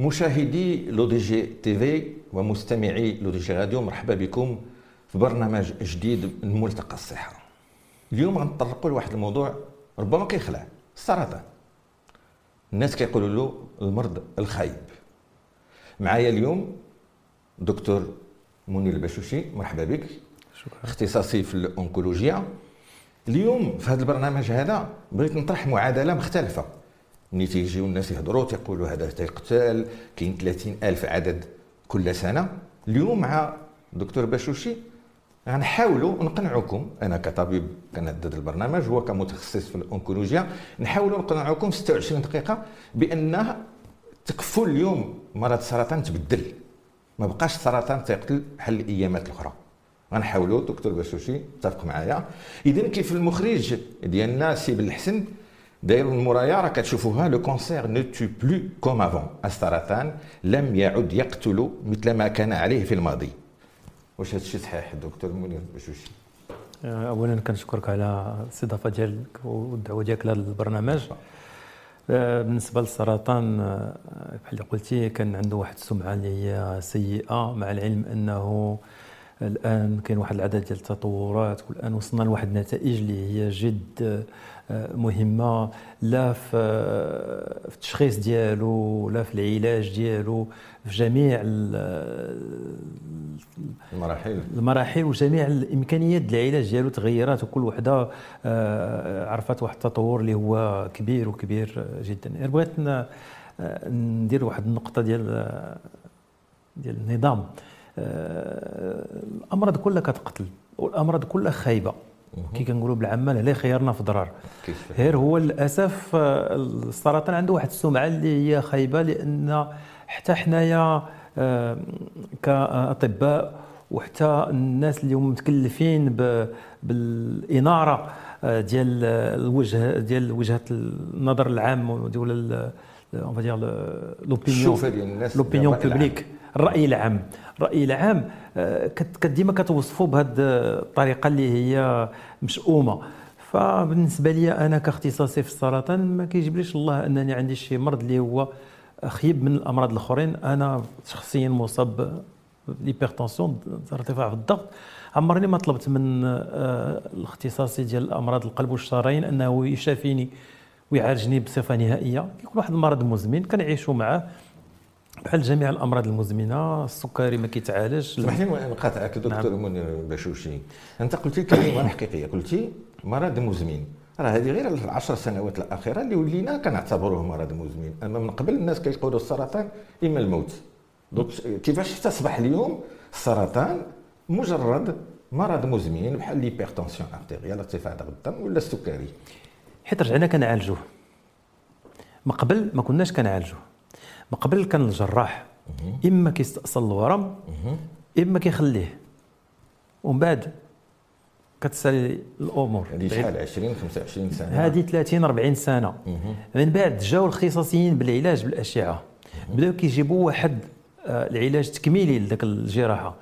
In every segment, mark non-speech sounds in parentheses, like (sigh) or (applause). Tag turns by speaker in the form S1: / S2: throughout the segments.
S1: مشاهدي L'ODJ TV ومستمعي L'ODJ Radio مرحبا بكم في برنامج جديد من ملتقى الصحة. اليوم غنطرقوا لواحد الموضوع ربما كيخلع السرطان. الناس كيقولوا له المرض الخايب. معايا اليوم دكتور منير البشوشي مرحبا بك.
S2: شكرا.
S1: اختصاصي في الأونكولوجيا. اليوم في هذا البرنامج هذا بغيت نطرح معادلة مختلفة. ملي تيجيو الناس يهضروا تيقولوا هذا تيقتل كاين 30 ألف عدد كل سنة. اليوم مع دكتور بشوشي غنحاولوا نقنعوكم أنا كطبيب كنهدد البرنامج هو كمتخصص في الأونكولوجيا نحاولوا نقنعوكم في 26 دقيقة بأن تكفل اليوم مرض السرطان تبدل. ما بقاش السرطان تيقتل بحال الأيامات الأخرى. غنحاولوا دكتور بشوشي اتفق معايا. اذا كيف المخرج ديالنا سي بالحسن داير المرايا راه كتشوفوها le cancer ne tue plus comme avant السرطان لم يعد يقتل مثل ما كان عليه في الماضي واش هذا الشيء صحيح دكتور منير بشوشي
S2: اولا كنشكرك على الاستضافة ديالك والدعوة ديالك لهذا البرنامج. آه، بالنسبة للسرطان آه، بحال اللي قلتي كان عنده واحد السمعة اللي هي سيئة مع العلم أنه الآن كاين واحد العدد ديال التطورات والآن وصلنا لواحد النتائج اللي هي جد آه، مهمة. لا في في التشخيص ديالو لا في العلاج ديالو في جميع
S1: المراحل.
S2: المراحل وجميع الإمكانيات ديال العلاج ديالو تغيرات وكل وحدة آه، عرفت واحد التطور اللي هو كبير وكبير جدا. بغيت آه، ندير واحد النقطة ديال ديال النظام. آه، الأمراض كلها كتقتل والأمراض كلها خايبة. كي كنقولوا بالعامه لا خيرنا في ضرر غير هو للأسف آه، السرطان عنده واحد السمعة اللي هي خايبة لأن حتى حنايا آه، كأطباء وحتى الناس اللي هم متكلفين بالإنارة آه، ديال الوجه ديال وجهة النظر العام ديال
S1: on va
S2: dire
S1: l'opinion l'opinion.
S2: publique الراي العام. الراي العام آه، ديما كتوصفوا بهذه الطريقة اللي هي مشؤومة. فبالنسبة لي أنا كاختصاصي في السرطان ما كيجبليش الله أنني عندي شي مرض اللي هو خيب من الأمراض الأخرين. أنا شخصيا مصاب بال hypertension ارتفاع في الضغط. عمرني ما طلبت من آه، الاختصاصي ديال الأمراض القلب والشرايين أنه يشافيني ويعالجني بصفة نهائية. كيكون واحد المرض مزمن كنعيشوا معاه. بحال جميع الأمراض المزمنة السكري ما كيتعالجش.
S1: اسمح لي نقاطعك دكتور
S2: نعم.
S1: منير بشوشي. أنت قلتي كلمة حقيقية. قلتي مرض مزمن. راه هذه غير العشر سنوات الأخيرة اللي ولينا كنعتبروه مرض مزمن. أما من قبل الناس كيقولوا السرطان إما الموت. donc كيفاش تصبح اليوم السرطان مجرد مرض مزمن بحال l'hypertension artérielle ارتفاع ضغط الدم ولا السكري؟
S2: حيت رجعنا كنعالجوه. ما قبل ما كناش كنعالجوه. قبل كان الجراح. إما كيستأصل الورم إما كيخليه. ومن بعد كتسالي الأمور.
S1: هذه شحال؟ 20 25 سنة.
S2: هذه 30 40 سنة. من بعد جاوا الاختصاصيين بالعلاج بالأشعة. بداو كيجيبوا واحد آه، العلاج تكميلي لذاك الجراحة.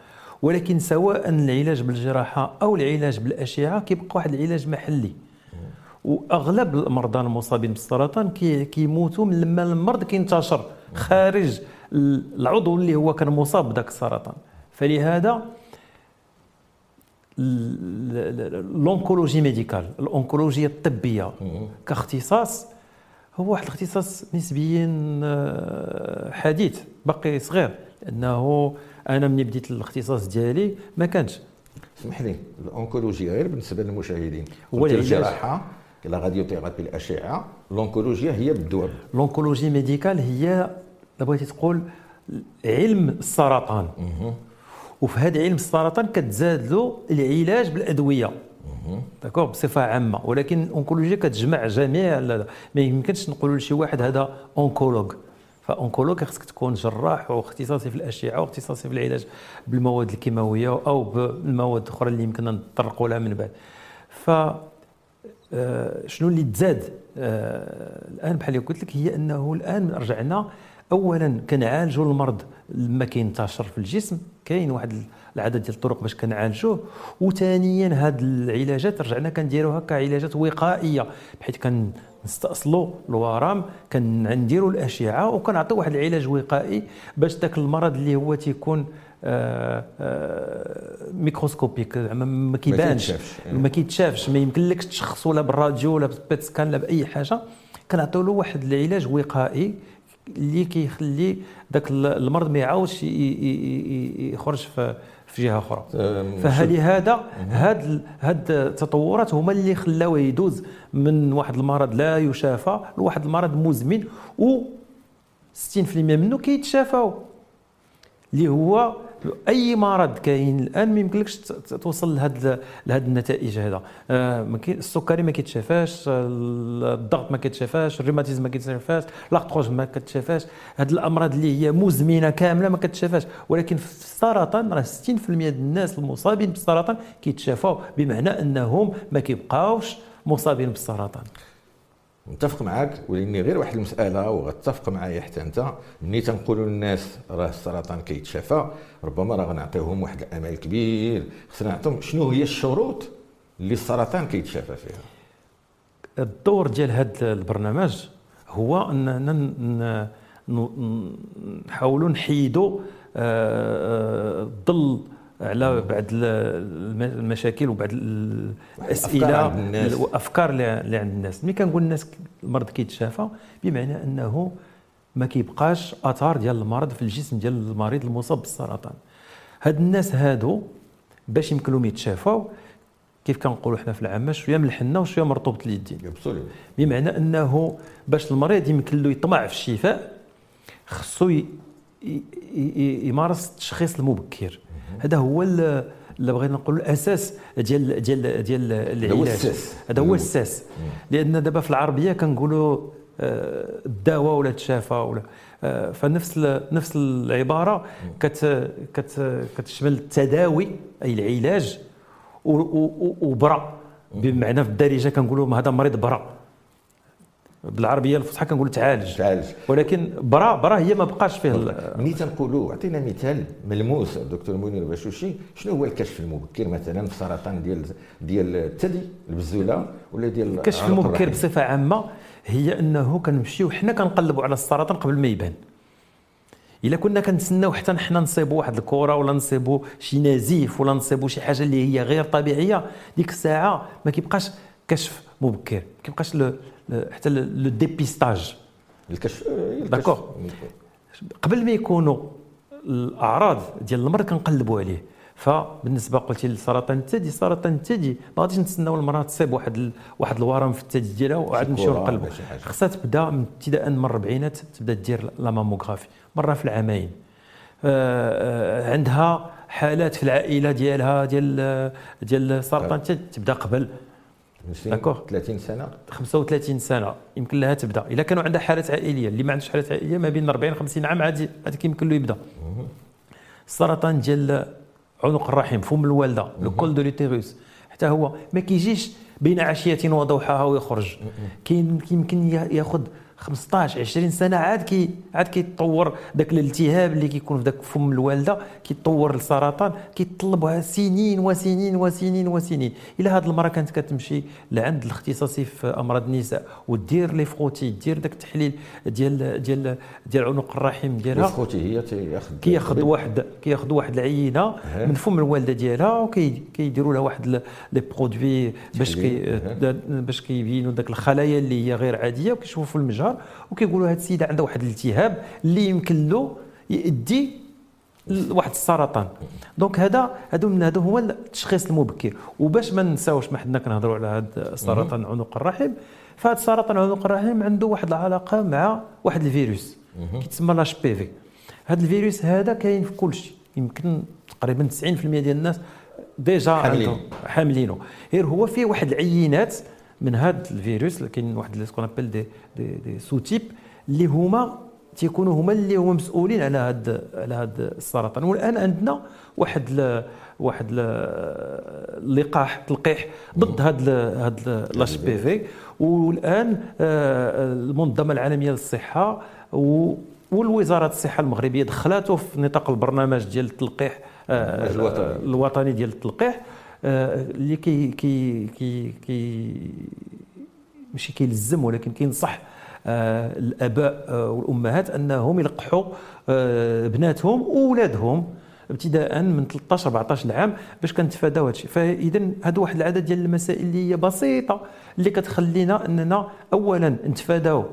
S2: ولكن سواء العلاج بالجراحة أو العلاج بالأشعة كيبقى واحد العلاج محلي. وأغلب المرضى المصابين بالسرطان كي- كيموتوا من لما المرض كينتشر. خارج العضو اللي هو كان مصاب بذاك السرطان. فلهذا l'oncologie médicale الأونكولوجيا الطبية كاختصاص هو واحد الاختصاص نسبيا آه، حديث باقي صغير. لأنه أنا ملي بديت الاختصاص ديالي ما كانش.
S1: اسمح لي الاونكولوجيا غير بالنسبة للمشاهدين.
S2: هو.
S1: الجراحه la radiothérapie الأشعة الأونكولوجيا هي بالدواء.
S2: l'oncologie médicale هي بغيتي تقول علم السرطان. وفي هذا علم السرطان كتزاد له العلاج بالأدوية. d'accord بصفة عامة. ولكن الاونكولوجيا كتجمع جميع ما يمكنش نقولوا لشي واحد هذا oncologue. ف oncologue خصك تكون جراح واختصاصي في الأشعة واختصاصي في العلاج بالمواد الكيماوية أو بالمواد الأخرى اللي يمكننا نتطرقوا لها من بعد. ف آه، شنو اللي تزاد؟ آه، الآن بحال اللي قلت لك هي أنه الآن رجعنا اولا كنعالجوا المرض لما كينتشر في الجسم كاين واحد العدد ديال الطرق باش كنعالجوه. وثانيا هاد العلاجات رجعنا كنديروها كعلاجات وقائية بحيث كان نستأصلوا الورم كنديروا الأشعة وكنعطيو واحد العلاج وقائي باش ذاك المرض اللي هو تيكون آه آه microscopique زعما ما كيبانش ما كيتشافش ما يمكنلكش تشخصو لا بالراديو ولا بال PET scan لا بأي حاجة. كنعطيو له واحد العلاج وقائي اللي كيخلي ذاك المرض ما يعاودش يخرج في في جهة أخرى. فلهذا هاد هاد التطورات هما اللي خلاوه يدوز من واحد المرض لا يشافى لواحد المرض مزمن و 60% منه كيتشافاو اللي هو أي مرض كاين الآن ما يمكنلكش توصل لهاد لهاد النتائج هذا. آه السكري ما كيتشافاش الضغط ما كيتشافاش الروماتيزم ما كيتشافاش l'arthrose ما كتشافاش. هاد الأمراض اللي هي مزمنة كاملة ما كتشافاش. ولكن في السرطان راه 60% ديال الناس المصابين بالسرطان كيتشافاو بمعنى أنهم ما كيبقاوش مصابين بالسرطان.
S1: متفق معك ولأني غير واحد المسألة وغتفق معايا حتى أنت. ملي تنقولوا للناس راه السرطان كيتشافى ربما راه غنعطيوهم واحد الأمل كبير. خصنا نعطيهم شنو هي الشروط اللي السرطان كيتشافى فيها؟
S2: الدور ديال هذا البرنامج هو اننا نحاولوا نحيدوا الظل على بعض المشاكل وبعض الأسئلة والافكار اللي عند الناس. ملي كنقول الناس المرض كيتشافى بمعنى أنه ما كيبقاش أثار ديال المرض في الجسم ديال المريض المصاب بالسرطان. هاد الناس هادو باش يمكن لهم يتشافوا كيف كنقولوا حنا في العامة شوية من الحنة وشوية من رطوبه اليدين بمعنى أنه باش المريض يمكن له يطمع في الشفاء خصو يمارس التشخيص المبكر. هذا هو اللي بغينا نقول الأساس ديال ديال ديال العلاج. هذا هو الساس لأن دابا في العربية كنقولوا آه، الدواء ولا تشافى ولا آه، فنفس نفس العبارة كت كت كتشمل التداوي أي العلاج وبرا. بمعنى في الدارجة كنقولوا هذا مريض برا. بالعربية الفصحى كنقولوا تعالج.
S1: تعالج.
S2: ولكن برا برا هي ما بقاش فيه
S1: ملي تنقولوا عطينا مثال ملموس الدكتور منير باشوشي شنو هو الكشف المبكر مثلا في السرطان ديال ديال الثدي البزولة ولا ديال
S2: الكشف المبكر بصفة عامة هي أنه كنمشيو حنا كنقلبوا على السرطان قبل ما يبان. إلا كنا كنتسناو حتى حنا نصيبوا واحد الكره ولا نصيبوا شي نزيف ولا نصيبوا شي حاجة اللي هي غير طبيعية ديك الساعة ما كيبقاش كشف مبكر ما كيبقاش حتى le dépistage.
S1: الكشف
S2: d'accord قبل ما يكونوا الأعراض ديال المرض كنقلبوا عليه. فبالنسبة قلتي للسرطان الثدي السرطان الثدي ما غاديش نتسناو المراه تصيب واحد ال... واحد الورم في الثدي ديالها وعاد نمشيو نقلبوا خصها تبدا من ابتداء من الاربعينات تبدا دير la mammographie. مرة في العامين. آه عندها حالات في العائلة ديالها ديال ديال السرطان الثدي. تبدا قبل.
S1: d'accord 30 سنة.
S2: 35 سنة. يمكن لها تبدأ. إلا كانوا عندها حالات عائلية اللي ما عندوش حالات عائلية ما بين 40 50 عام عادي عاد كيمكن له يبدأ. السرطان ديال عنق الرحم فم الوالدة le col de l'utérus حتى هو ما كيجيش بين عشية وضحاها ويخرج. كاين يمكن ياخذ 15 20 سنة عاد كي عاد كيتطور ذاك الالتهاب اللي كيكون في ذاك فم الوالدة كيتطور للسرطان كيتطلبها سنين وسنين وسنين وسنين. إلى هذه المره كانت كتمشي لعند الاختصاصي في أمراض النساء ودير les frottis دير ذاك التحليل ديال ديال ديال عنق الرحم ديالها.
S1: ال frottis هي تياخذ
S2: كياخذ واحد كياخذ واحد العينة من فم الوالدة ديالها وكيديروا لها واحد les produits باش كي باش كيبينوا ذاك الخلايا اللي هي غير عادية وكيشوفوا في المجهر. الشهر وكيقولوا هذه السيدة عندها واحد الالتهاب اللي يمكن له يؤدي واحد السرطان. donc هذا هذو من هذا هو التشخيص المبكر. وباش ما نساوش ما حنا كنهضروا على هذا سرطان عنق الرحم فهذا سرطان عنق الرحم عنده واحد العلاقة مع واحد الفيروس كيتسمى l'HPV هذا الفيروس هذا كاين في كل شيء يمكن تقريبا 90% ديال الناس déjà حاملينه حاملينه غير هو فيه واحد العينات من هذا الفيروس كاين واحد ce qu'on appelle des des, des sous-types اللي هما تيكونوا هما اللي هما مسؤولين على هذا على هذا السرطان. والآن عندنا واحد ل واحد اللقاح تلقيح ضد هذا هذا l'HPV والآن آه، المنظمة العالمية للصحة والوزارة الصحة المغربية دخلاته في نطاق البرنامج ديال التلقيح الوطني ديال التلقيح. اللي كي كي كي كي ماشي كيلزم ولكن كينصح الآباء والأمهات أنهم يلقحوا بناتهم واولادهم ابتداء من 13 14 عام باش كنتفاداو هذا الشيء فاذا هذا واحد العدد ديال المسائل اللي هي بسيطة اللي كتخلينا أننا اولا نتفاداو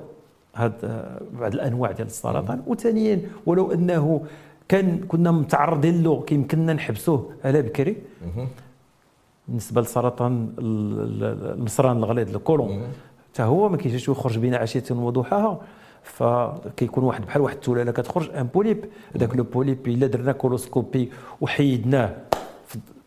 S2: هاد آه، بعض الأنواع ديال السرطان. وثانيا ولو أنه كان كنا متعرضين له كيمكننا نحبسوه على بكري. بالنسبة لسرطان المصران الغليظ الكولون. حتى هو ما كيجيش يخرج بين عشية وضحاها فكيكون واحد بحال واحد التولالة كتخرج un polype هذاك le polype إلا درنا coloscopie وحيدناه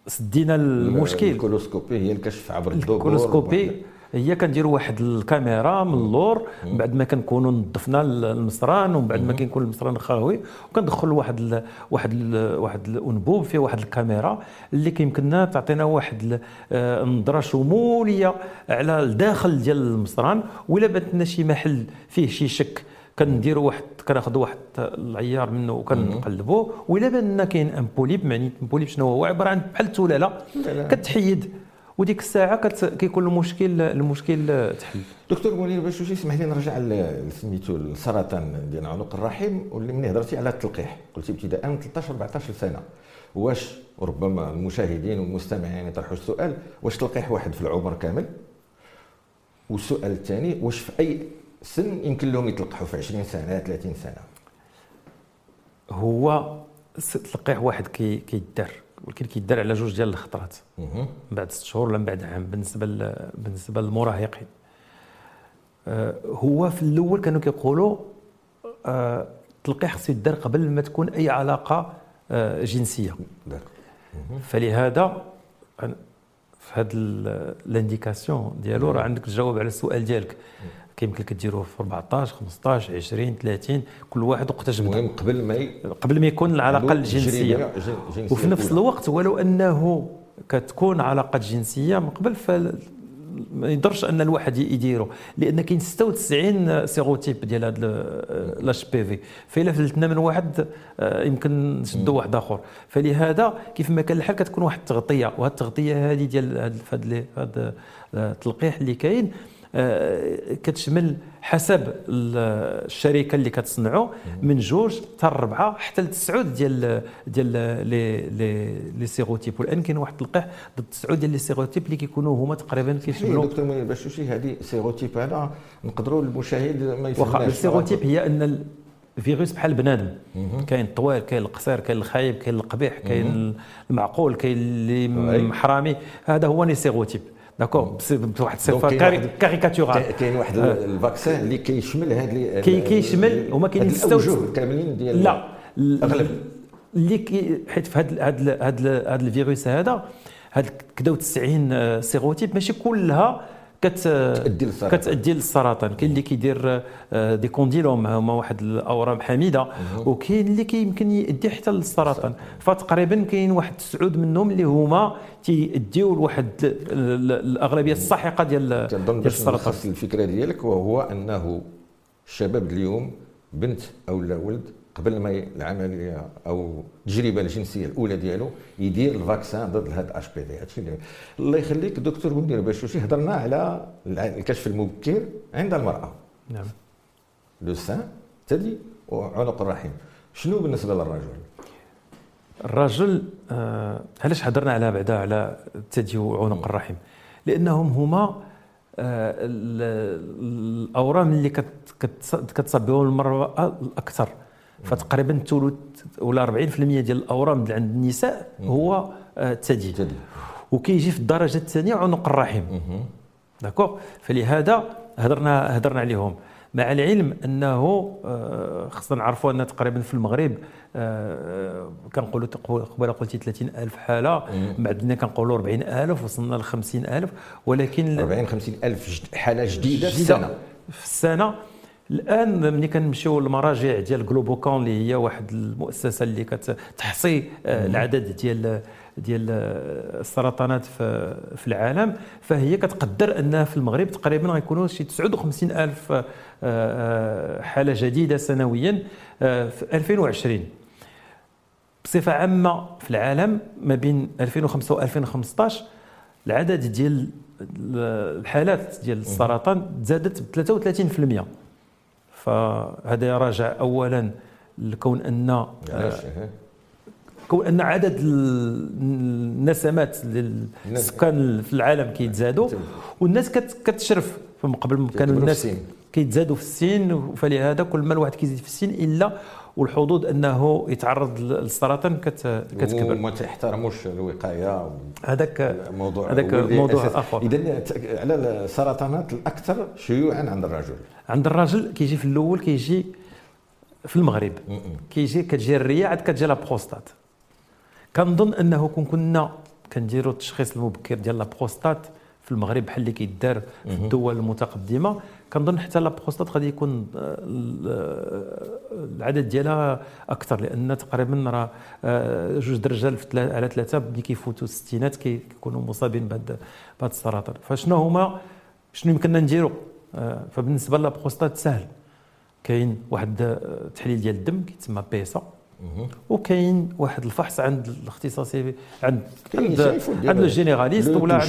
S2: سدينا المشكل.
S1: ال coloscopie هي الكشف عبر الدبور
S2: ال coloscopie هي كنديروا واحد الكاميرا من اللور من بعد ما كنكونوا نظفنا المصران ومن بعد ما كيكون المصران خاوي وكندخل واحد ال واحد ال واحد الانبوب فيه واحد الكاميرا اللي كيمكننا تعطينا واحد النظره شمولية على الداخل ديال المصران ولا بات لنا شي محل فيه شي شك كنديروا واحد كناخذوا واحد العيار منه وكنقلبوه. ولا بان كاين ان بوليب معني بوليب شنو هو؟ عبارة عن بحال التولاله كتحيد وديك الساعة كيكون المشكل المشكل تحل.
S1: دكتور منير باش اسمح لي نرجع سميتو السرطان ديال عنق الرحم واللي ملي هضرتي على التلقيح. قلتي ابتداء من 13 14 سنة. واش ربما المشاهدين والمستمعين يطرحوا السؤال واش تلقيح واحد في العمر كامل؟ والسؤال الثاني واش في أي سن يمكن لهم يتلقحوا؟ في 20 سنة 30 سنة؟
S2: هو تلقيح واحد كيدار. كي ولكن كيدار على جوج ديال الخطرات. من بعد ست شهور ولا من بعد عام بالنسبة بالنسبة للمراهقين. آه، هو في الأول كانوا كيقولوا آه، تلقيح خصو يدار قبل ما تكون أي علاقة آه، جنسية. فلهذا في هذا الإنديكاسيون ديالو راه عندك تجاوب على السؤال ديالك. كيمكن لك ديروه في 14 15 20 30 كل واحد وقتاش
S1: المهم قبل ما ي...
S2: قبل ما يكون العلاقة الجنسية. وفي نفس الوقت ولو أنه كتكون علاقة جنسية من قبل ف ما يقدرش أن الواحد يديرو. لأن كاين 96 sérotypes ديال هذا l'HPV فإلا فلتنا من واحد آه، يمكن نشدوا واحد آخر. فلهذا كيف ما كان الحال كتكون واحد التغطية. وهذه التغطية هذه ديال هذا التلقيح اللي كاين كتشمل حسب الشركة اللي كتصنعوا من جوج حتى الربعة حتى لتسعود ديال ديال les les les sérotypes. والآن كاين واحد التلقيح ضد تسعود ديال les sérotypes اللي كيكونوا هما تقريبا
S1: كيشملوا دكتور منير باش شي هذه sérotype هذا نقدروا المشاهد ما
S2: يفهمش واخا ال sérotype هي أن الفيروس بحال بنادم. كاين الطوال كاين القصير كاين الخايب كاين القبيح كاين المعقول كاين اللي محرامي. هذا هو les sérotypes. D'accord بواحد الصفه caricaturale
S1: كاين واحد آه. ال vaccin اللي كيشمل هاد
S2: كي كيشمل هما كاينين
S1: ستة كاملين ديال
S2: لا اغلب اللي كي حيت في هاد هاد هاد الفيروس هذا هاد كدا 90 sérotypes ماشي كلها كتأدي للسرطان. كتأدي للسرطان. كاين اللي كيدير آه، des condylomes هما واحد الأورام حميدة. وكاين اللي كيمكن يؤدي حتى للسرطان. فتقريبا كاين واحد تسعود منهم اللي هما تيأديو لواحد الأغلبية الساحقة ديال ديال
S1: السرطان. الفكرة ديالك وهو أنه الشباب اليوم بنت أو لا ولد قبل ما العملية أو التجربه الجنسية الأولى ديالو يدير ال vaccin ضد هذا ال HPV هادشي الله يخليك دكتور منير باشوشي هضرنا على الكشف المبكر عند المرأة.
S2: نعم.
S1: le sein الثدي وعنق الرحم. شنو بالنسبة للرجل؟
S2: الرجل آه علاش هضرنا على بعدا على الثدي وعنق الرحم؟ لأنهم هما آه الأورام اللي كتصاب بهم المرأة الأكثر. فتقريبا الثلث ولا 40% ديال الأورام اللي عند النساء هو الثدي. آه، وكيجي في الدرجة الثانية عنق الرحم. داكوغ فلهذا هضرنا هضرنا عليهم. مع العلم أنه آه، خصنا نعرفوا أن تقريبا في المغرب آه، كنقولوا قبل قلتي 30000 حالة. بعدنا كنقولوا 40000 وصلنا ل 50000 ولكن
S1: 40 50000 حالة جديدة في السنة.
S2: في السنة. الآن ملي كنمشيو للمراجع ديال جلوبوكون اللي هي واحد المؤسسة اللي كتحصي آه، العدد ديال ديال السرطانات في, في العالم. فهي كتقدر أن في المغرب تقريبا غيكونوا شي 59 ألف آه، آه، حالة جديدة سنويا في 2020 بصفة عامة في العالم ما بين 2005 و 2015 العدد ديال الحالات ديال السرطان تزادت ب 33% فهذا راجع اولا لكون أن كون أن عدد النسمات للسكان في العالم كيتزادوا والناس كتشرف. فمن قبل كانوا الناس كيتزادوا في السن فلهذا كل ما الواحد كيزيد في السن إلا والحظوظ أنه يتعرض للسرطان كتكبر.
S1: وما تحترموش الوقاية
S2: هذاك موضوع هذاك موضوع اخر
S1: اذا على السرطانات الأكثر شيوعا عند الرجل.
S2: عند الرجل كيجي في الأول كيجي في المغرب. كيجي كتجي الريه عاد كتجي لا بروستات كنظن أنه كون كنا كنديروا التشخيص المبكر ديال لا بروستات في المغرب بحال اللي كيدار في الدول المتقدمة. كنظن حتى لا بروستات غادي يكون آه، العدد ديالها أكثر لأن تقريبا راه آه، جوج الرجال على ثلاثة ملي كيفوتوا الستينات كيكونوا مصابين بهذا السرطان. فشنو هما؟ شنو يمكننا نديروا آه، فبالنسبة للبروستات سهل. كاين واحد التحليل ديال الدم كيتسمى بيسا. وكاين واحد الفحص عند الاختصاصي عند عند, عند ال généraliste
S1: ولا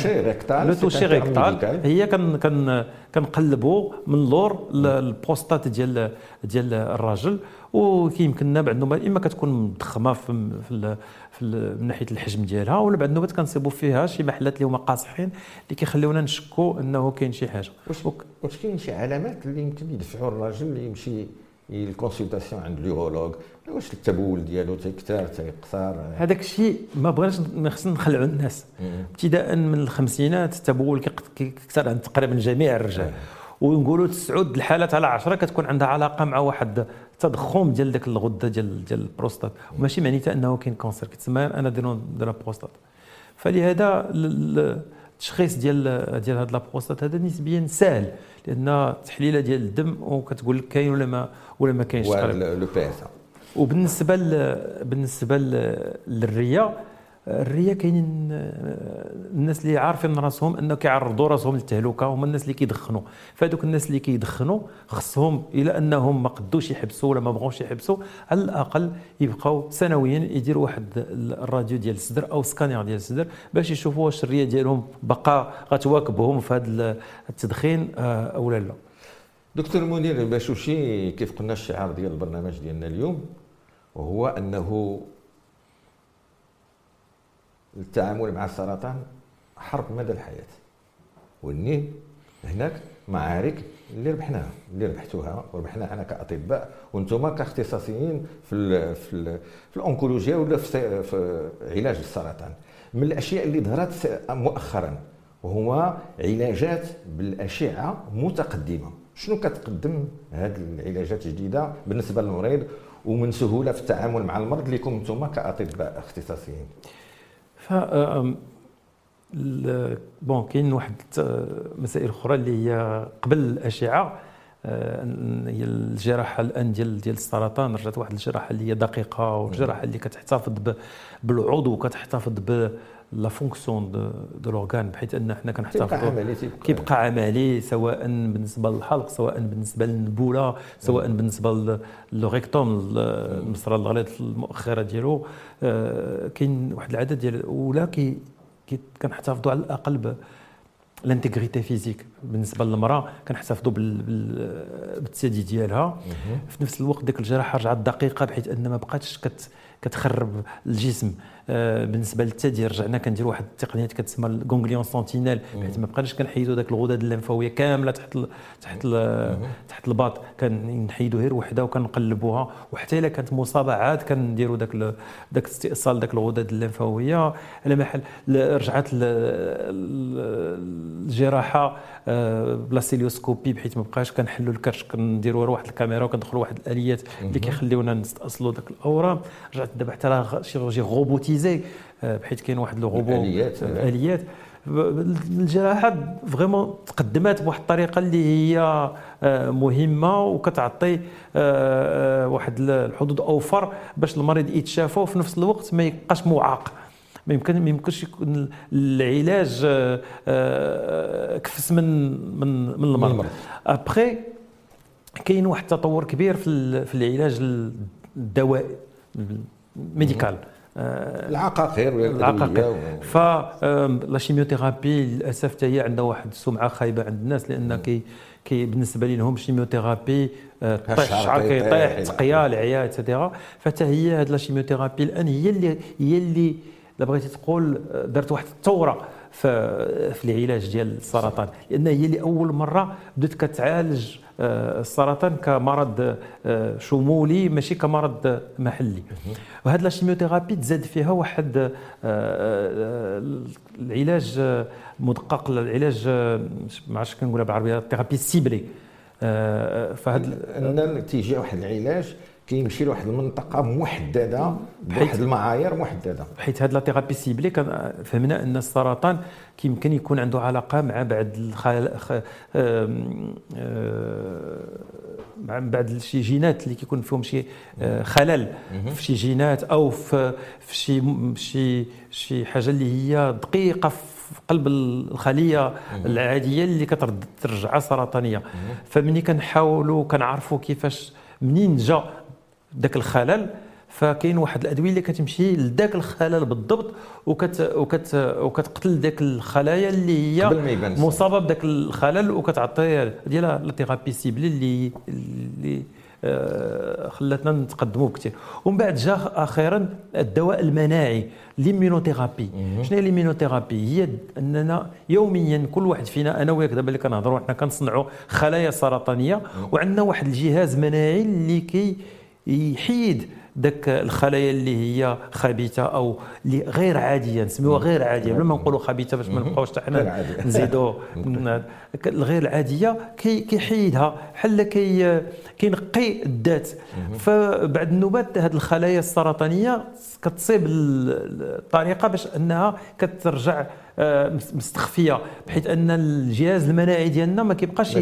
S2: le toucher rectal. هي كان كان كنقلبوا من لور البروستات ديال ديال الراجل. وكيمكننا بعد النوبات إما كتكون مضخمة في في, في من ناحية الحجم ديالها ولا بعد النوبات كنصيبوا فيها شي محلات اللي هما قاصحين اللي كيخليونا نشكوا إنه كاين شي حاجة.
S1: واش واش كاين شي علامات اللي يمكن يدفعوا الراجل اللي يمشي ال consultation عند ال urologue. واش التبول ديالو تيكثر تيقصر؟
S2: هذاك الشيء ما بغيناش ما خصنا نخلعوا الناس. ابتداء من الخمسينات التبول كيكثر عند تقريبا جميع الرجال. ونقولوا تسعود الحالات على 10 كتكون عندها علاقة مع واحد التضخم ديال ديك الغدة ديال ديال البروستات. وماشي معناتها أنه كاين cancer كتسمى أنا ديال البروستات فلهذا التشخيص ديال ديال هاد la prostate هذا نسبيا سهل لأن التحليله ديال الدم وكتقول لك كاين ولا ما. ولا ما كاينش
S1: le PSA
S2: وبالنسبه بالنسبة للريه الريه كاينين الناس اللي عارفين راسهم انه كيعرضوا راسهم للتهلكة هما الناس اللي كيدخنوا. فهذوك الناس اللي كيدخنوا خصهم إلى أنهم ما قدوش يحبسوا ولا ما بغوش يحبسوا على الأقل يبقاو سنويا يديروا واحد الراديو ديال الصدر أو سكانير ديال الصدر باش يشوفوا واش الريه ديالهم بقى غتواكبهم في هذا التدخين آه، أو لا.
S1: دكتور منير باشوشي كيف قلنا الشعار ديال البرنامج ديالنا اليوم؟ وهو أنه التعامل مع السرطان حرب مدى الحياة. واني هناك معارك اللي ربحناها اللي ربحتوها وربحناها أنا كأطباء وأنتم كاختصاصيين في ال في, ال في الانكولوجيا ولا في, في علاج السرطان. من الأشياء اللي ظهرت مؤخرا وهو علاجات بالأشعة متقدمة. شنو كتقدم هذه العلاجات الجديدة بالنسبة للمريض ومن سهولة في التعامل مع المرض اللي لكم أنتم كأطباء اختصاصيين؟
S2: ف بون كاين واحد مسائل أخرى اللي هي قبل الأشعة آه، هي الجراحة الآن ديال ديال السرطان رجعت واحد الجراحة اللي هي دقيقة والجراحة اللي كتحتفظ بالعضو وكتحتفظ la fonction de, l'organe بحيث أن حنا كنحتفظوا.
S1: كيبقى عملي
S2: كيبقى عملي سواء بالنسبة للحلق سواء بالنسبة للنبولة سواء بالنسبة لل rectum المصران الغليظ المؤخرة ديالو. آه، كاين واحد العدد ديال ولا كي كنحتفظوا على الأقل l'intégrité physique. بالنسبة للمرأة كنحتفظوا بالثدي ديالها. في نفس الوقت ديك الجراحه رجعت دقيقة بحيث أن ما بقاتش كت كتخرب الجسم. بالنسبة للثدي رجعنا كنديروا واحد التقنيات كتسمى ال ganglion sentinelle بحيث ما بقاش كنحيدوا ذاك الغدد الليمفاويه كاملة تحت ال تحت ال تحت الباط. كنحيدوا غير وحدة وكنقلبوها. وحتى إلا كانت مصابه عاد كنديروا ذاك ذاك استئصال ذاك الغدد الليمفاويه على محل رجعت الجراحة آه، ب la cœlioscopie. بحيث ما بقاش كنحلوا الكرش. كنديروا واحد الكاميرا وكندخلوا واحد الآليات اللي كيخليونا نستاصلوا ذاك الأورام. رجعت دابا حتى la chirurgie robotisée آه، بحيث كاين واحد le robot
S1: الآليات
S2: الآليات. الجراحة vraiment تقدمات بواحد الطريقة اللي هي آه، مهمة وكتعطي واحد الحدود أوفر باش المريض يتشافى وفي نفس الوقت ما يبقاش معاق ما يمكن ما يمكنش يكون العلاج آه، آه، كفس من من من المرض. ابخي كاين واحد التطور كبير في في العلاج الدوائي médical.
S1: العقاقير
S2: العقاقير ف la chimiothérapie للأسف هي عندها واحد السمعة خايبة عند الناس لأن كي كي بالنسبة لهم ال chimiothérapie طيح الشعر كيطيح تقيا العيا et cetera فحتى هي هاد la chimiothérapie الآن هي اللي هي اللي بغيتي تقول دارت واحد الثورة في في العلاج ديال السرطان. لأن هي لاول مرة بدأت كتعالج آه، السرطان كمرض آه، شمولي ماشي كمرض محلي. وهذا ال chimiothérapie تزاد فيها واحد آه، العلاج مدقق العلاج ما عرفتش كنقولها بالعربية la thérapie
S1: ciblée فهاد تيجي واحد العلاج كيمشي لواحد المنطقة محددة بواحد المعايير محددة.
S2: حيت هاد لا ثيرابي سيبلي فهمنا أن السرطان كيمكن يكون عنده علاقة مع بعض الخل... خ... مع بعض شي جينات اللي كيكون فيهم شي آه، خلل. في شي جينات أو في في شي شي شي حاجة اللي هي دقيقة في قلب الخلية العادية اللي كترجعها سرطانية. فمني كنحاولوا كنعرفوا كيفاش منين جا ذاك الخلل فكاين واحد الأدوية اللي كتمشي لذاك الخلل بالضبط وكت وكت وكتقتل ذاك الخلايا اللي هي مصابة بذاك الخلل وكتعطي ديال لا ثيرابي سيبلي اللي اللي آه خلاتنا نتقدموا كثير ومن بعد جا أخيرا الدواء المناعي l'immunothérapie شنو هي l'immunothérapie هي أننا يوميا كل واحد فينا أنا وياك دابا اللي كنهضروا حنا كنصنعوا خلايا سرطانية وعندنا واحد الجهاز مناعي اللي كي يحيد ذاك الخلايا اللي هي خبيثة أو اللي غير عادية نسميوها غير عادية. بلا ما نقولوا خبيثة باش ما نبقاوش حنا نزيدوا (laughs) الغير العاديه كي كيحيدها بحال كي كينقي الذات. فبعد النوبات هذه الخلايا السرطانية كتصيب الطريقة باش أنها كترجع آه، مستخفية بحيث أن الجهاز المناعي ديالنا ما كيبقاش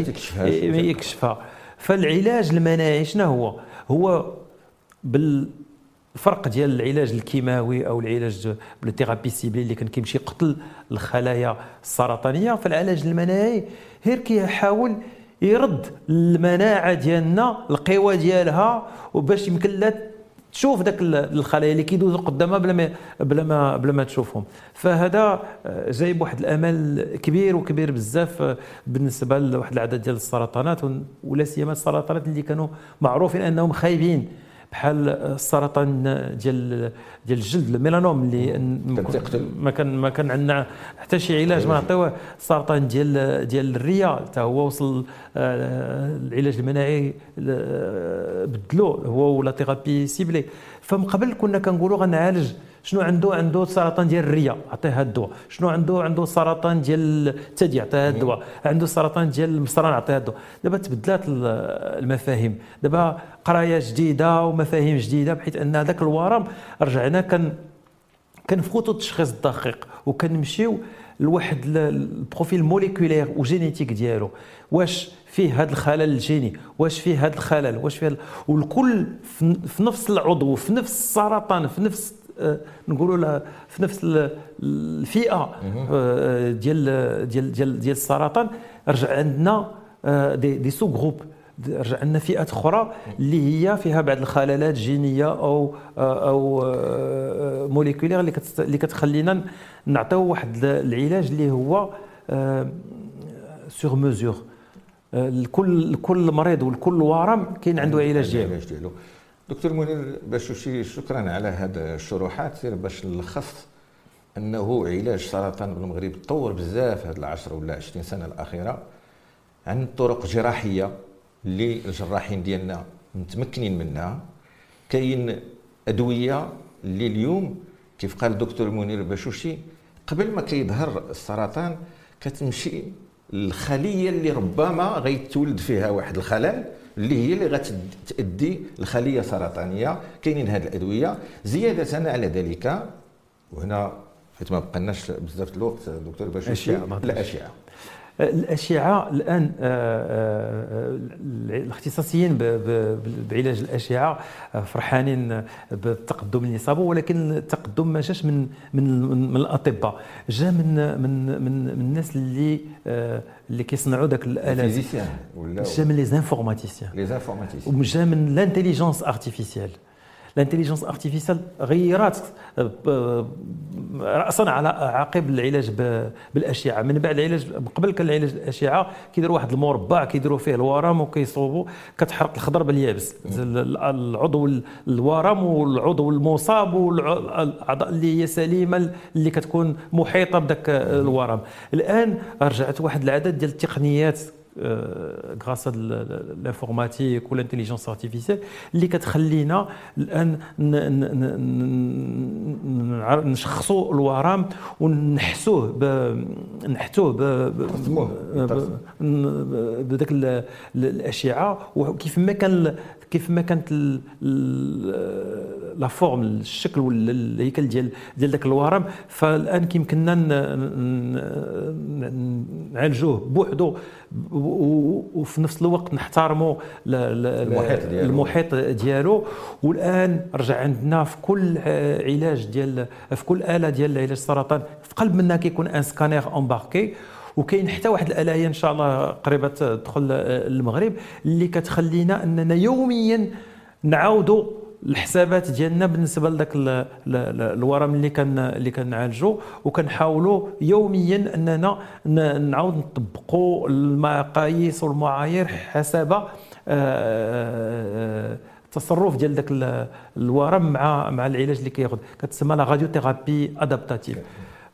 S2: يكشفها. فالعلاج المناعي شنو هو؟ هو بالفرق ديال العلاج الكيماوي أو العلاج بالثيرابي سيبلي اللي كان كيمشي قتل الخلايا السرطانية فالعلاج المناعي غير كيحاول يرد المناعة ديالنا القوى ديالها وباش يمكن لها تشوف ذاك الخلايا اللي كيدوزوا قدامها بلا ما بلا ما بلا ما تشوفهم. فهذا آه، جايب واحد الأمل كبير وكبير بزاف آه، بالنسبة لواحد العدد ديال السرطانات ولا سيما السرطانات اللي كانوا معروفين أنهم خايبين. بحال السرطان ديال ديال الجلد الميلانوم اللي ما كان ما كان عندنا حتى شي علاج ما نعطيوه السرطان ديال ديال الريه حتى هو وصل آه، العلاج المناعي بدلوه هو ولا ثيرابي سيبلي فمن قبل كنا كنقولوا غنعالج شنو عنده عنده سرطان ديال الريه عطيه الدواء. شنو عنده عنده سرطان ديال الثدي عطيه الدواء. عنده سرطان ديال المصران عطيه الدواء. دابا تبدلات المفاهيم. دابا قراية جديدة ومفاهيم جديدة بحيث أن هذاك الورم رجعنا كان كنفوتوا التشخيص الدقيق وكنمشيو لواحد ال profil moléculaire و génétique ديالو. واش فيه هذا الخلل الجيني؟ واش فيه هذا الخلل؟ واش فيه والكل في نفس العضو في نفس السرطان في نفس آه، نقولوا في نفس الفئة آه، ديال ديال ديال ديال السرطان رجع عندنا آه، des, des sous-groupes. رجع عندنا فئات أخرى اللي هي فيها بعض الخلالات جينيه أو أو moléculaires اللي اللي كتخلينا نعطيو واحد العلاج اللي هو sur mesure لكل لكل مريض ولكل ورم كاين عنده علاج ديالو.
S1: دكتور منير باشوشي شكرا على هذا الشروحات باش نلخص أنه علاج السرطان بالمغرب تطور بزاف هاد العشر ولا 20 سنة الأخيرة عن طرق جراحية اللي الجراحين ديالنا متمكنين منها. كاين أدوية اللي اليوم كيف قال الدكتور منير باشوشي قبل ما كيظهر السرطان كتمشي الخليه اللي ربما غيتولد فيها واحد الخلل. اللي هي اللي غتؤدي لخليه سرطانيه كاينين هذه الأدوية. زيادة على ذلك وهنا حيت ما بقناش بزاف الوقت دكتور باش الاشعه
S2: الاشعه الآن آه، آه، الاختصاصيين بعلاج الأشعة آه، فرحانين بالتقدم اللي صابوا ولكن التقدم ما جاش من من من الأطباء جا من من من, من الناس اللي اللي كيصنعوا ذاك الالات جا من لي زانفورماتيسيان
S1: لي زانفورماتيسيان
S2: وجا من l'intelligence artificielle l'intelligence artificielle غيرات راسا على عقب العلاج بالأشعة. من بعد العلاج قبل كان العلاج بالأشعة كيديروا واحد المربع كيديروا فيه الورم وكيصوبوا كتحرق الأخضر باليابس. العضو الورم والعضو المصاب والاعضاء اللي هي سليمة اللي كتكون محيطة بداك الورم. الآن رجعت واحد العدد ديال التقنيات grâce à l'informatique و l'intelligence artificielle اللي كتخلينا الان نشخصوا الورم ونحتوه نحتوه بداك الاشعه وكيف ما كان كيف ما كانت la forme الشكل ولا الهيكل ديال ديال ذاك الورم. فالآن كيمكننا نعالجوه بوحدو وفي نفس الوقت نحترموا المحيط ديالو. المحيط ديالو. والآن رجع عندنا في كل علاج ديال في كل آلة ديال علاج السرطان في قلب منها كيكون ان سكانير امباركي. وكاين حتى واحد الاله إن شاء الله قريبة تدخل المغرب اللي كتخلينا أننا يوميا نعاودوا الحسابات ديالنا بالنسبة لذاك الورم اللي كان اللي كنعالجوا وكنحاولوا يوميا أننا نعاود نطبقوا المقاييس والمعايير حسب آه، آه، التصرف ديال ذاك الورم مع مع العلاج اللي كياخذ. كتسمى la radiothérapie adaptative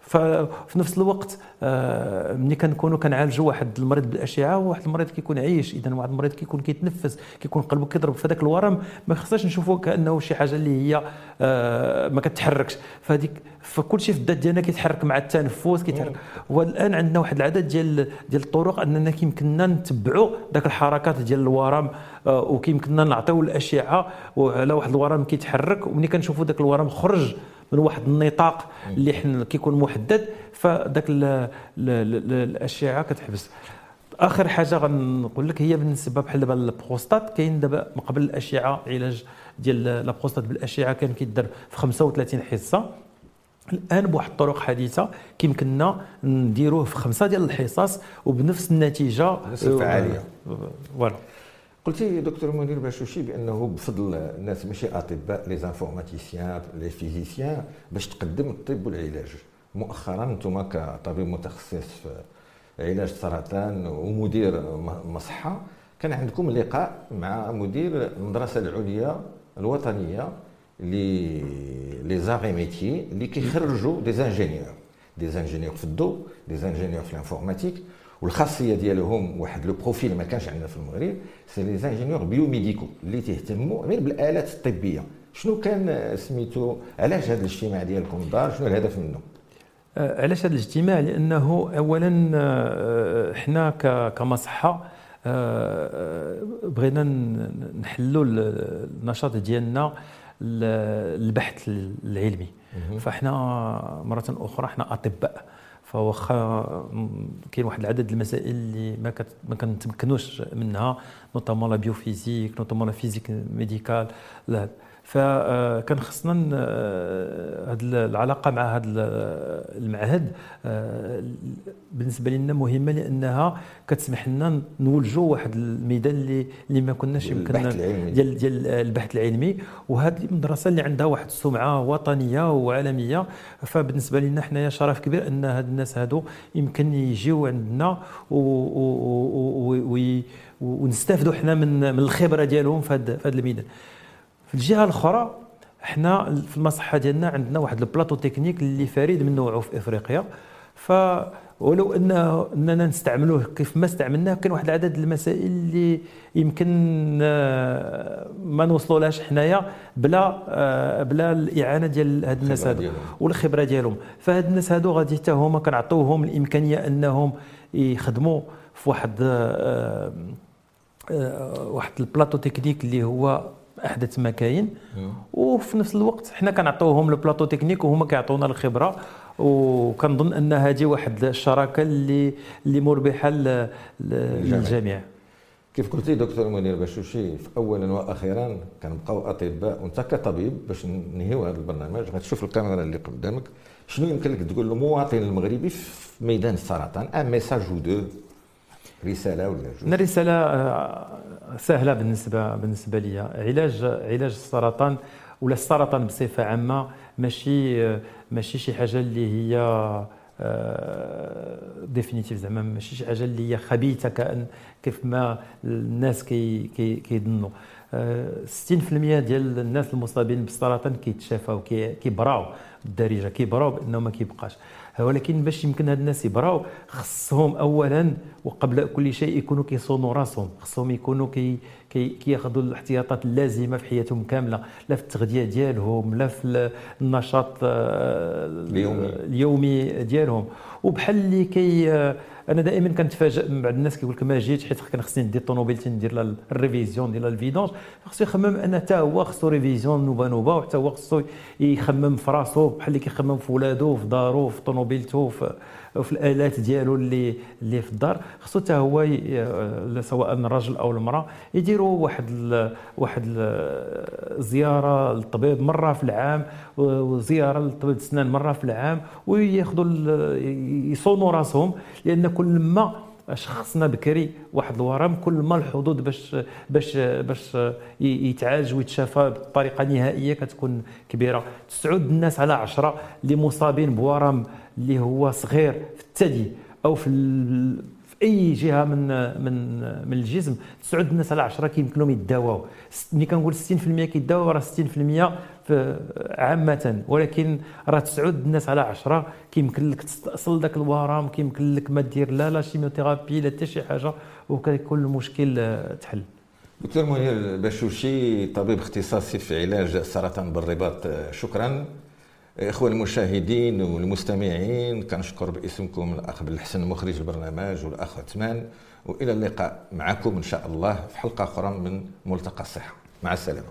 S2: ففي نفس الوقت آه، ملي كنكونوا كنعالجوا واحد المريض بالأشعة وواحد المريض كيكون عايش. إذا واحد المريض كيكون كيتنفس كيكون قلبه كيضرب في هذاك الورم ما خصناش نشوفوه كأنه شي حاجة اللي هي آه، ما كتحركش. فهذيك فكل شيء في الذات ديالنا كيتحرك مع التنفس كيتحرك. والآن عندنا واحد العدد ديال ديال الطرق أننا كيمكننا نتبعوا ذاك الحركات ديال الورم آه، وكيمكننا نعطيو الأشعة على واحد الورم كيتحرك. وملي كنشوفوا ذاك الورم خرج من واحد النطاق اللي حنا كيكون محدد فذاك الأشعة كتحبس. آخر حاجة غنقول لك هي بالنسبة بحال دابا البروستات كاين دابا من قبل الأشعة علاج ديال البروستات بالأشعة كان كيدار في 35 حصة. الآن بواحد الطرق حديثة كيمكننا نديروه في خمسة ديال الحصص وبنفس النتيجة
S1: نفس الفعالية.
S2: Voilà.
S1: قلتي دكتور منير باشوشي بأنه بفضل الناس ماشي أطباء les informaticiens les physiciens باش تقدم الطب والعلاج. مؤخرا أنتم كطبيب متخصص في علاج السرطان ومدير مصحة كان عندكم لقاء مع مدير المدرسة العليا الوطنية les les arts et métiers اللي كيخرجوا des ingénieurs des ingénieurs في الضوء des ingénieurs في l'informatique والخاصية ديالهم واحد le profil ما كانش عندنا في المغرب c'est les ingénieurs biomédicaux اللي تهتموا غير بالآلات الطبية. شنو كان سميتو؟ علاش هذا الاجتماع ديالكم دار؟ شنو الهدف منه؟
S2: آه، علاش هذا الاجتماع؟ لأنه اولا آه، حنا كمصحة آه، بغينا نحلوا النشاط ديالنا البحث العلمي. فاحنا مرة أخرى إحنا أطباء. فواخا كاين واحد العدد المسائل اللي ما ما كنتمكنوش منها notamment la biophysique notamment la physique médicale فكان خصنا هذه العلاقة مع هذا المعهد. آه، بالنسبة لنا مهمة لأنها كتسمح لنا نولجوا واحد الميدان اللي اللي ما كناش يمكننا ديال ديال البحث العلمي. وهذه المدرسة اللي عندها واحد السمعة وطنية وعالمية. فبالنسبة لنا حنايا شرف كبير أن هاد الناس هادو يمكن يجيو عندنا ونستافدوا حنا من من الخبرة ديالهم في هذا الميدان. الجهة الأخرى إحنا في المصحة ديالنا عندنا واحد البلاطو تكنيك اللي فريد من نوعه في إفريقيا. ف ولو انه إننا نستعملوه كيف ما استعملناه كاين واحد العدد المسائل اللي يمكن آه، ما نوصلولهاش حنايا بلا آه، بلا الإعانة ديال هاد الناس هادو والخبرة ديالهم. فهاد الناس هادو غادي حتى هما كنعطيوهم الإمكانية إنهم يخدموا في واحد آه، واحد plateau technique اللي هو أحدث ما كاين وفي نفس الوقت حنا كنعطيوهم ال plateau technique وهما كيعطونا الخبرة. وكنظن ان هذه واحد الشراكة اللي اللي مربحه للجميع.
S1: كيف قلتي دكتور منير باشوشي في أولا وأخيرا كنبقاو أطباء وأنت كطبيب باش ننهيو هذا البرنامج. غتشوف الكاميرا اللي قدامك. شنو يمكن لك تقول للمواطن المغربي في ميدان السرطان un message ou deux رسالة ولا
S2: جوج؟ رساله آه، سهلة بالنسبة بالنسبة لي علاج علاج السرطان ولا السرطان بصفة عامة ماشي ماشي شي حاجة اللي هي définitive زعما ماشي شي حاجة اللي هي خبيثة كأن كيف ما الناس كي كي كيظنوا. 60% ديال الناس المصابين بالسرطان كيتشافاو كيبراو بالدارجه كيبراو بأنه ما كيبقاش. ولكن باش يمكن هاد الناس يبراو خصهم اولا وقبل كل شيء يكونوا كيصونوا راسهم. خصهم يكونوا كي كياخذوا الاحتياطات اللازمة في حياتهم كاملة لا في التغذية ديالهم لا في النشاط آه، اليومي. اليومي ديالهم. وبحال اللي كي أنا دائما كنتفاجئ من بعض الناس كيقول لك ما جيتش حيت كان خصني ندير الطوموبيل ندير لها ال révision ديال ال vidange خصو يخمم أن حتى هو خصو révision نوبا نوبا وحتى هو خصو يخمم في راسو بحال اللي كيخمم في ولادو في دارو في طوموبيلتو في وفي الآلات ديالو اللي اللي في الدار. خصو حتى هو سواء الرجل أو المرأة يديروا واحد ال واحد الزياره للطبيب مرة في العام وزيارة للطبيب السنان مرة في العام وياخذوا يصونوا راسهم لأن كل ما شخصنا بكري واحد الورم كل ما الحظوظ باش باش باش يتعالج ويتشافى بطريقة نهائية كتكون كبيرة. تسعود الناس على عشرة اللي مصابين بورم اللي هو صغير في الثدي أو في في أي جهة من من من الجسم تسعود الناس على 10 كيمكن لهم يداواو ملي كنقول 60% كيداواو راه 60% في عامة. ولكن راه تسعود الناس على 10 كيمكن لك تستأصل ذاك الورم كيمكن لك ما دير لا لا chimiothérapie لا حتى شي حاجة وكيكون المشكل تحل.
S1: دكتور منير بشوشي طبيب اختصاصي في علاج سرطان بالرباط شكرا. إخوة المشاهدين والمستمعين كنشكر باسمكم الأخ بالحسن مخرج البرنامج والأخ عثمان وإلى اللقاء معكم إن شاء الله في حلقة أخرى من ملتقى الصحة. مع السلامة.